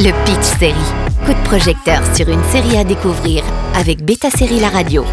Le Pitch Série. Coup de projecteur sur une série à découvrir avec Beta Série La Radio.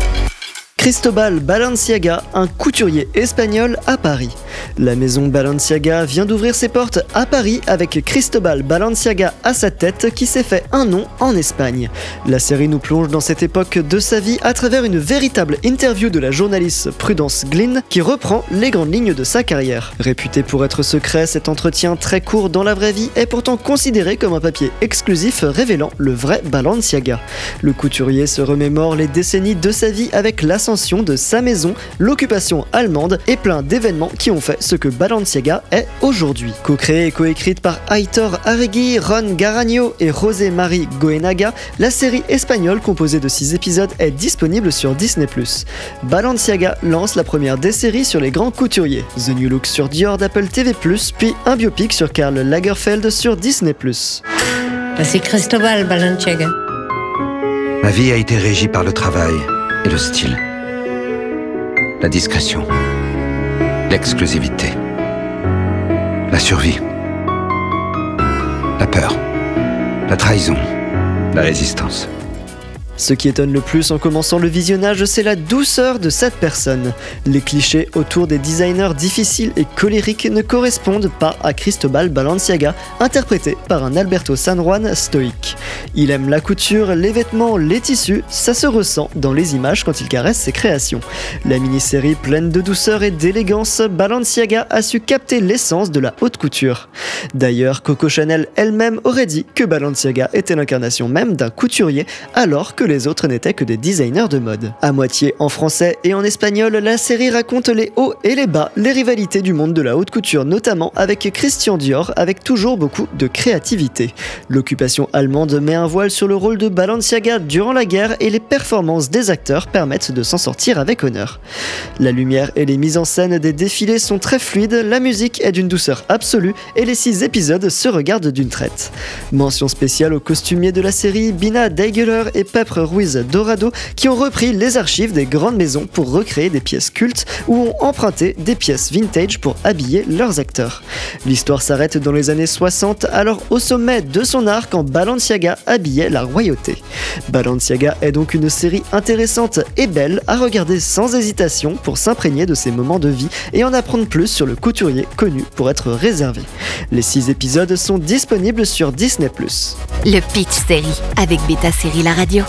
Cristobal Balenciaga, un couturier espagnol à Paris. La maison Balenciaga vient d'ouvrir ses portes à Paris avec Cristobal Balenciaga à sa tête qui s'est fait un nom en Espagne. La série nous plonge dans cette époque de sa vie à travers une véritable interview de la journaliste Prudence Glynn qui reprend les grandes lignes de sa carrière. Réputé pour être secret, cet entretien très court dans la vraie vie est pourtant considéré comme un papier exclusif révélant le vrai Balenciaga. Le couturier se remémore les décennies de sa vie avec l'ascension de sa maison, l'occupation allemande et plein d'événements qui ont fait ce que Balenciaga est aujourd'hui. Co-créée et coécrite par Aitor Arregui, Ron Garagno et José Marie Goenaga, la série espagnole composée de 6 épisodes est disponible sur Disney+. Balenciaga lance la première des séries sur les grands couturiers, The New Look sur Dior d'Apple TV+, puis un biopic sur Karl Lagerfeld sur Disney+. C'est Cristobal Balenciaga. Ma vie a été régie par le travail et le style. La discrétion l'exclusivité, la survie, la peur, la trahison, la résistance. Ce qui étonne le plus en commençant le visionnage, c'est la douceur de cette personne. Les clichés autour des designers difficiles et colériques ne correspondent pas à Cristobal Balenciaga, interprété par un Alberto San Juan stoïque. Il aime la couture, les vêtements, les tissus, ça se ressent dans les images quand il caresse ses créations. La mini-série pleine de douceur et d'élégance, Balenciaga a su capter l'essence de la haute couture. D'ailleurs, Coco Chanel elle-même aurait dit que Balenciaga était l'incarnation même d'un couturier, alors que les autres n'étaient que des designers de mode. À moitié en français et en espagnol, la série raconte les hauts et les bas, les rivalités du monde de la haute couture, notamment avec Christian Dior, avec toujours beaucoup de créativité. L'occupation allemande met un voile sur le rôle de Balenciaga durant la guerre et les performances des acteurs permettent de s'en sortir avec honneur. La lumière et les mises en scène des défilés sont très fluides, la musique est d'une douceur absolue et les six épisodes se regardent d'une traite. Mention spéciale aux costumiers de la série Bina Deigeler et Pep Ruiz Dorado qui ont repris les archives des grandes maisons pour recréer des pièces cultes ou ont emprunté des pièces vintage pour habiller leurs acteurs. L'histoire s'arrête dans les années 60, alors au sommet de son art quand Balenciaga habillait la royauté. Balenciaga est donc une série intéressante et belle à regarder sans hésitation pour s'imprégner de ses moments de vie et en apprendre plus sur le couturier connu pour être réservé. Les 6 épisodes sont disponibles sur Disney ⁇ Le Pitch Série avec Beta Série La Radio.